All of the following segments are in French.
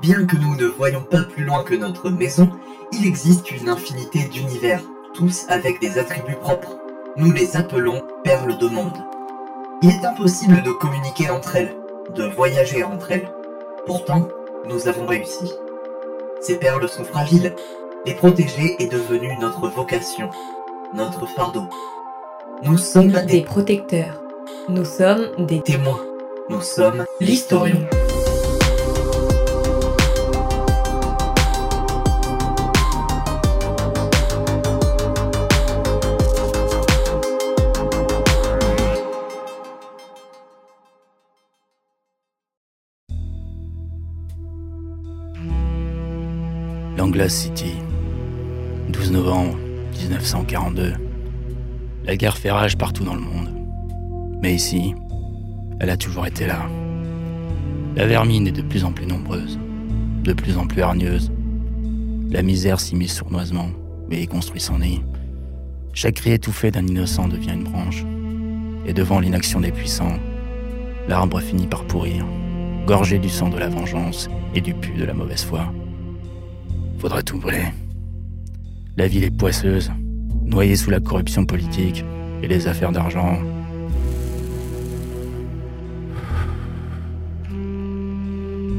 Bien que nous ne voyons pas plus loin que notre maison, il existe une infinité d'univers, tous avec des attributs propres. Nous les appelons perles de monde. Il est impossible de communiquer entre elles, de voyager entre elles. Pourtant, nous avons réussi. Ces perles sont fragiles. Les protéger est devenu notre vocation, notre fardeau. Nous sommes des des protecteurs. Nous sommes des témoins. Nous sommes l'historion. Langlass City, 12 novembre 1942. La guerre fait rage partout dans le monde. Mais ici, elle a toujours été là. La vermine est de plus en plus nombreuse, de plus en plus hargneuse. La misère s'immisce sournoisement et y construit son nid. Chaque cri étouffé d'un innocent devient une branche. Et devant l'inaction des puissants, l'arbre finit par pourrir, gorgé du sang de la vengeance et du pu de la mauvaise foi. Faudra tout brûler. La ville est poisseuse, noyée sous la corruption politique et les affaires d'argent.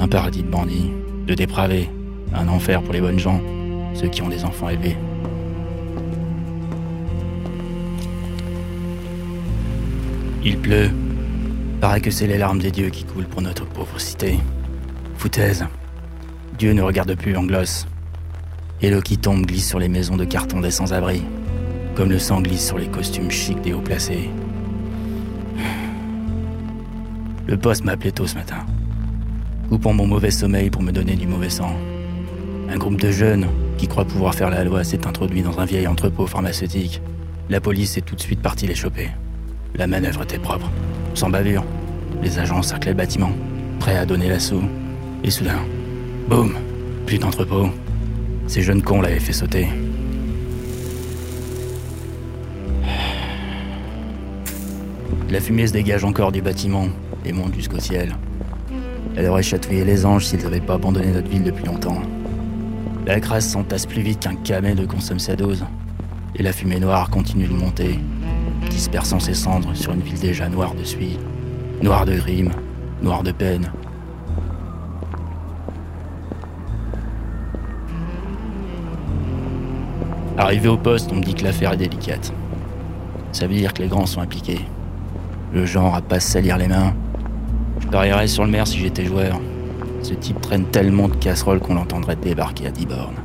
Un paradis de bandits, de dépravés, un enfer pour les bonnes gens, ceux qui ont des enfants élevés. Il pleut. Paraît que c'est les larmes des dieux qui coulent pour notre pauvre cité. Foutaise. Dieu ne regarde plus en gloss. Et l'eau qui tombe glisse sur les maisons de carton des sans-abri, comme le sang glisse sur les costumes chics des hauts placés. Le poste m'a appelé tôt ce matin, coupant mon mauvais sommeil pour me donner du mauvais sang. Un groupe de jeunes qui croient pouvoir faire la loi s'est introduit dans un vieil entrepôt pharmaceutique. La police est tout de suite partie les choper. La manœuvre était propre, sans bavure. Les agents encerclaient le bâtiment, prêts à donner l'assaut. Et soudain, boum, plus d'entrepôt. Ces jeunes cons l'avaient fait sauter. La fumée se dégage encore du bâtiment et monte jusqu'au ciel. Elle aurait chatouillé les anges s'ils n'avaient pas abandonné notre ville depuis longtemps. La crasse s'entasse plus vite qu'un camé ne consomme sa dose. Et la fumée noire continue de monter, dispersant ses cendres sur une ville déjà noire de suie, noire de crimes, noire de peine. Arrivé au poste, on me dit que l'affaire est délicate. Ça veut dire que les grands sont impliqués. Le genre à pas salir les mains. Je parierais sur le maire si j'étais joueur. Ce type traîne tellement de casseroles qu'on l'entendrait débarquer à 10 bornes.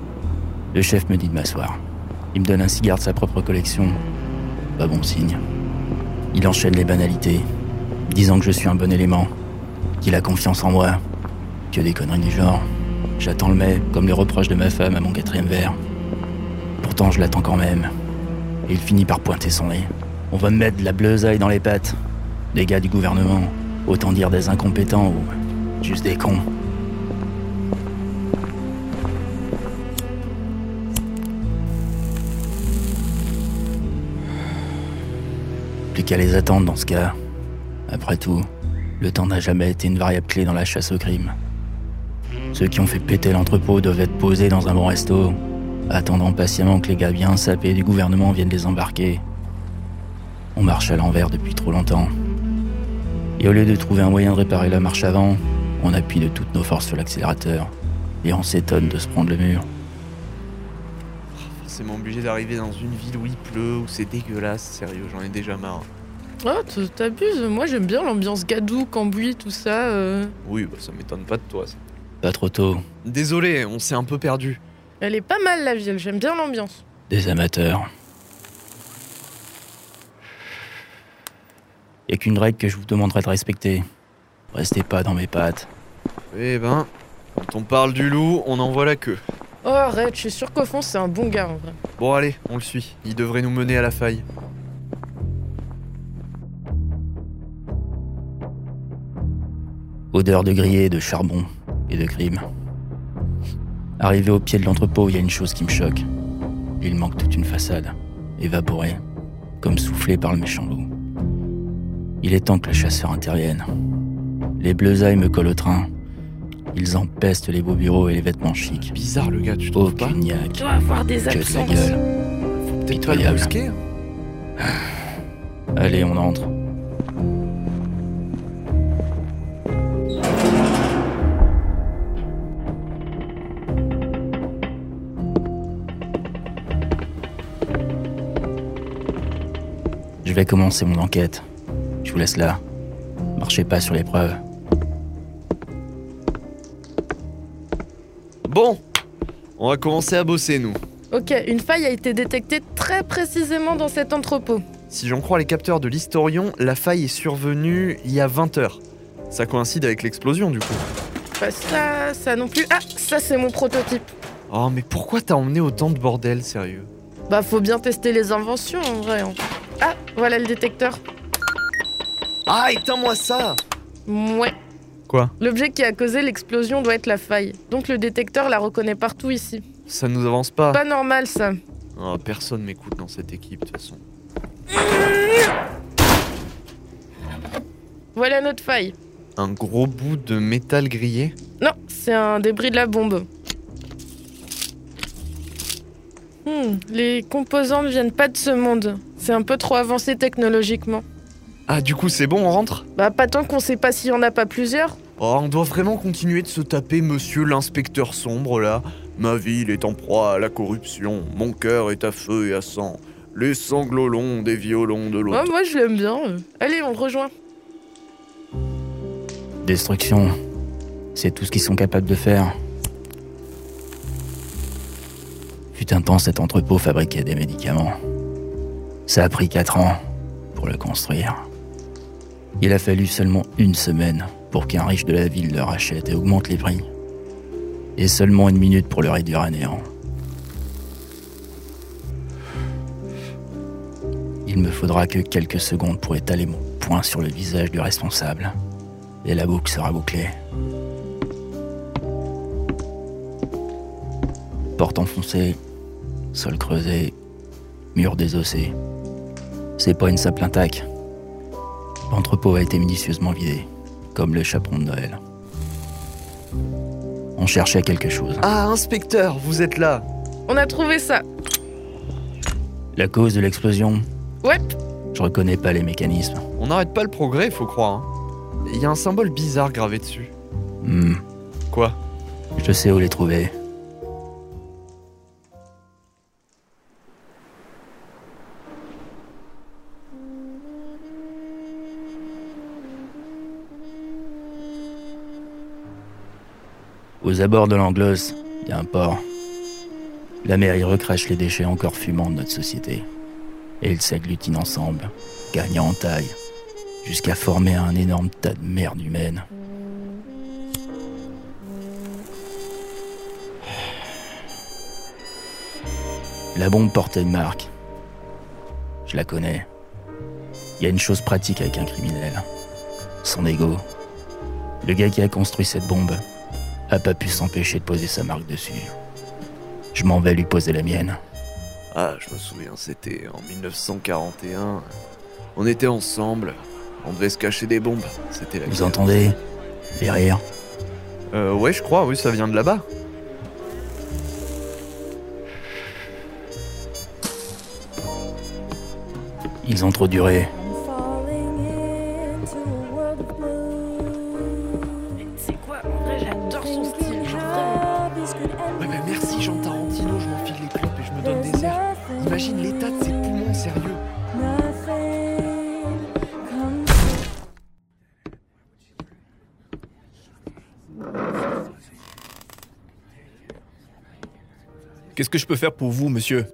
Le chef me dit de m'asseoir. Il me donne un cigare de sa propre collection. Pas bon signe. Il enchaîne les banalités, disant que je suis un bon élément, qu'il a confiance en moi, que des conneries du genre. J'attends le mai, comme les reproches de ma femme à mon quatrième verre. Je l'attends quand même. Il finit par pointer son nez. On va me mettre de la bleusaille dans les pattes. Des gars du gouvernement, autant dire des incompétents ou juste des cons. Plus qu'à les attendre dans ce cas. Après tout, le temps n'a jamais été une variable clé dans la chasse au crime. Ceux qui ont fait péter l'entrepôt doivent être posés dans un bon resto, attendant patiemment que les gars bien sapés du gouvernement viennent les embarquer. On marche à l'envers depuis trop longtemps. Et au lieu de trouver un moyen de réparer la marche avant, on appuie de toutes nos forces sur l'accélérateur. Et on s'étonne de se prendre le mur. Forcément obligé d'arriver dans une ville où il pleut, où c'est dégueulasse, sérieux, j'en ai déjà marre. Oh, t- t'abuses, moi j'aime bien l'ambiance gadou, cambouis, tout ça. euh. Oui, bah ça m'étonne pas de toi. ça. Pas trop tôt. Désolé, on s'est un peu perdu. Elle est pas mal la ville, j'aime bien l'ambiance. Des amateurs. Y a qu'une règle que je vous demanderai de respecter. Restez pas dans mes pattes. Eh ben, quand on parle du loup, on en voit la queue. Oh arrête, je suis sûr qu'au fond c'est un bon gars en vrai. Bon allez, on le suit. Il devrait nous mener à la faille. Odeur de grillé, de charbon et de crime. Arrivé au pied de l'entrepôt, il y a une chose qui me choque. Il manque toute une façade, évaporée, comme soufflée par le méchant loup. Il est temps que le chasseur intervienne. Les bleusailles me collent au train. Ils empestent les beaux bureaux et les vêtements chics. Bizarre le gars, tu trouves pas Aucune niaque. doit avoir des Que de la absences. gueule. Faut peut-être pas le Pitoyable. brusquer. hein. Allez, on entre. Je vais commencer mon enquête. Je vous laisse là. Marchez pas sur les preuves. Bon, on va commencer à bosser nous. Ok, une faille a été détectée très précisément dans cet entrepôt. Si j'en crois les capteurs de l'historion, la faille est survenue il y a 20 heures. Ça coïncide avec l'explosion du coup. Bah ça, ça non plus. Ah, ça c'est mon prototype. Oh mais pourquoi t'as emmené autant de bordel sérieux? Bah faut bien tester les inventions en vrai. hein. Ah, voilà le détecteur. Ah éteins-moi ça Ouais. Quoi L'objet qui a causé l'explosion doit être la faille. Donc le détecteur la reconnaît partout ici. Ça nous avance pas. Pas normal ça. Oh, personne m'écoute dans cette équipe de toute façon. Voilà notre faille. Un gros bout de métal grillé Non, c'est un débris de la bombe. Hmm, les composants ne viennent pas de ce monde. C'est un peu trop avancé technologiquement. Ah du coup c'est bon on rentre? Bah pas tant qu'on sait pas s'il y en a pas plusieurs. Oh on doit vraiment continuer de se taper monsieur l'inspecteur sombre là. Ma ville est en proie à la corruption, mon cœur est à feu et à sang. Les sanglots longs des violons de l'autre. moi je l'aime bien. Allez, on le rejoint. Destruction, c'est tout ce qu'ils sont capables de faire. Fut un temps, cet entrepôt fabriquait des médicaments. Ça a pris 4 ans pour le construire. Il a fallu seulement une semaine pour qu'un riche de la ville le rachète et augmente les prix. Et seulement une minute pour le réduire à néant. Il me faudra que quelques secondes pour étaler mon poing sur le visage du responsable. Et la boucle sera bouclée. Porte enfoncée, sol creusé, mur désossé. C'est pas une simple attaque. L'entrepôt a été minutieusement vidé, comme le chaperon de Noël. On cherchait quelque chose. Ah inspecteur, vous êtes là On a trouvé ça. La cause de l'explosion, Ouais. je reconnais pas les mécanismes. On n'arrête pas le progrès, faut croire. hein. Il y a un symbole bizarre gravé dessus. Hmm, Quoi? Je sais où les trouver. Aux abords de l'Anglos, il y a un port. La mer y recrache les déchets encore fumants de notre société. Et ils s'agglutinent ensemble, gagnant en taille, jusqu'à former un énorme tas de merde humaine. La bombe portait une marque. Je la connais. Il y a une chose pratique avec un criminel. Son ego. Le gars qui a construit cette bombe a pas pu s'empêcher de poser sa marque dessus. Je m'en vais lui poser la mienne. Ah, je me souviens, c'était en 1941. On était ensemble. On devait se cacher des bombes. C'était la Vous guerre. entendez Les rires? Euh, ouais, je crois, oui, ça vient de là-bas. Ils ont trop duré. Qu'est-ce que je peux faire pour vous, monsieur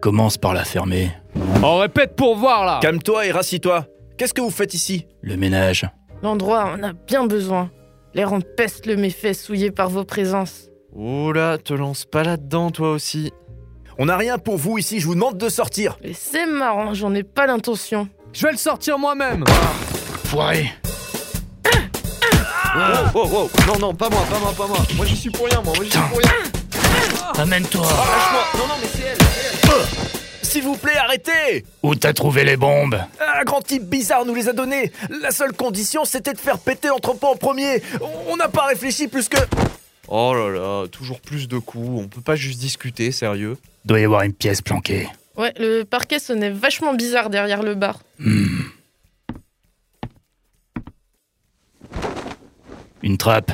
Commence par la fermer. On répète pour voir là Calme-toi et rassis-toi. Qu'est-ce que vous faites ici Le ménage. L'endroit en a bien besoin. L'air en peste le méfait souillé par vos présences. Oh là, te lance pas là-dedans, toi aussi. On n'a rien pour vous ici, je vous demande de sortir. Et c'est marrant, j'en ai pas l'intention. Je vais le sortir moi-même Foiré. Oh, oh, oh, non, non, pas moi, pas moi, pas moi. Moi, j'y suis pour rien, moi, moi, j'y suis pour rien. Amène-toi. Lâche-moi. Non, non, mais c'est elle, c'est elle. s'il vous plaît, arrêtez Où t'as trouvé les bombes Un grand type bizarre nous les a donnés. La seule condition, c'était de faire péter l'entrepôt en premier. On n'a pas réfléchi plus que... Oh là là, toujours plus de coups, on peut pas juste discuter, sérieux Doit y avoir une pièce planquée. Ouais, le parquet sonnait vachement bizarre derrière le bar. Hmm. Une trappe.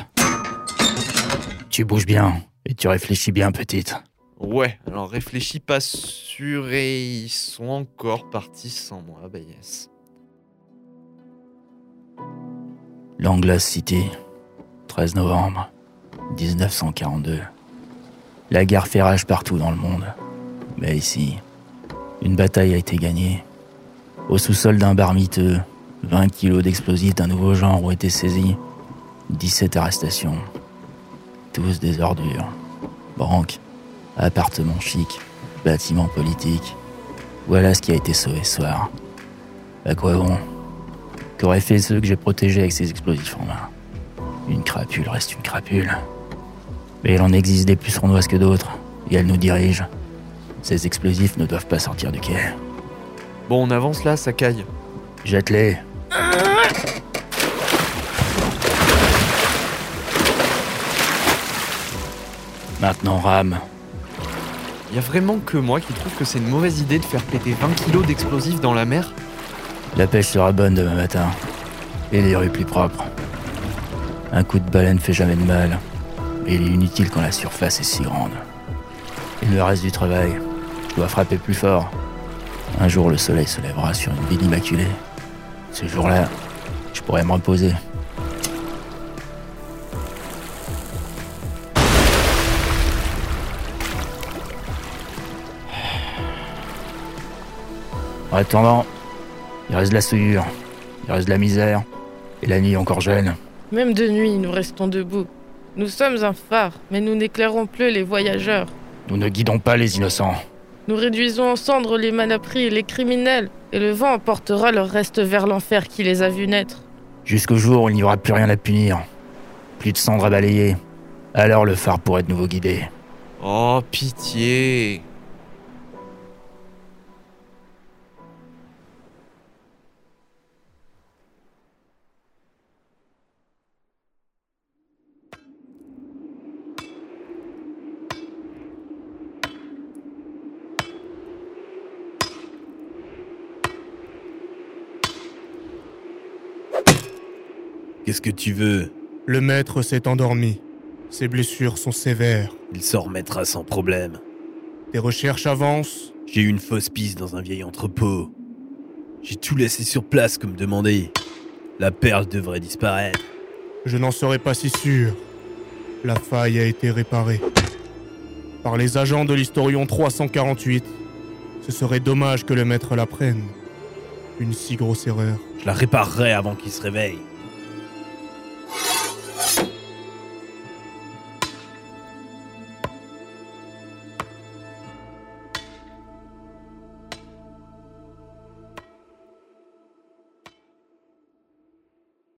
Tu bouges bien et tu réfléchis bien, petite. Ouais, alors réfléchis pas sûr et ils sont encore partis sans moi, bah yes. Langlass City, 13 novembre 1942. La guerre fait rage partout dans le monde. Mais ici, une bataille a été gagnée. Au sous-sol d'un bar miteux, 20 kilos d'explosifs d'un nouveau genre ont été saisis. 17 arrestations. Tous des ordures. Banques, appartements chics, bâtiments politiques. Voilà ce qui a été sauvé ce soir. À quoi bon Qu'auraient fait ceux que j'ai protégés avec ces explosifs en main Une crapule reste une crapule. Mais il en existe des plus sournoises que d'autres, et elles nous dirigent. Ces explosifs ne doivent pas sortir du quai. Bon, on avance là, ça caille. Jette-les. Maintenant rame. Y a vraiment que moi qui trouve que c'est une mauvaise idée de faire péter 20 kilos d'explosifs dans la mer La pêche sera bonne demain matin. Et les rues plus propres. Un coup de baleine fait jamais de mal. Et il est inutile quand la surface est si grande. Il me reste du travail. Je dois frapper plus fort. Un jour, le soleil se lèvera sur une ville immaculée. Ce jour-là, je pourrai me reposer. En attendant, il reste de la souillure, il reste de la misère, et la nuit est encore jeune. Même de nuit, nous restons debout. Nous sommes un phare, mais nous n'éclairons plus les voyageurs. Nous ne guidons pas les innocents. Nous réduisons en cendres les malapris et les criminels, et le vent emportera leur reste vers l'enfer qui les a vus naître. Jusqu'au jour où il n'y aura plus rien à punir. Plus de cendres à balayer. Alors le phare pourrait de nouveau guider. Oh, pitié Qu'est-ce que tu veux? Le maître s'est endormi. Ses blessures sont sévères. Il s'en remettra sans problème. Tes recherches avancent. J'ai eu une fausse piste dans un vieil entrepôt. J'ai tout laissé sur place comme demandé. La perle devrait disparaître. Je n'en serais pas si sûr. La faille a été réparée. Par les agents de l'Historion 348. Ce serait dommage que le maître la prenne. Une si grosse erreur. Je la réparerai avant qu'il se réveille.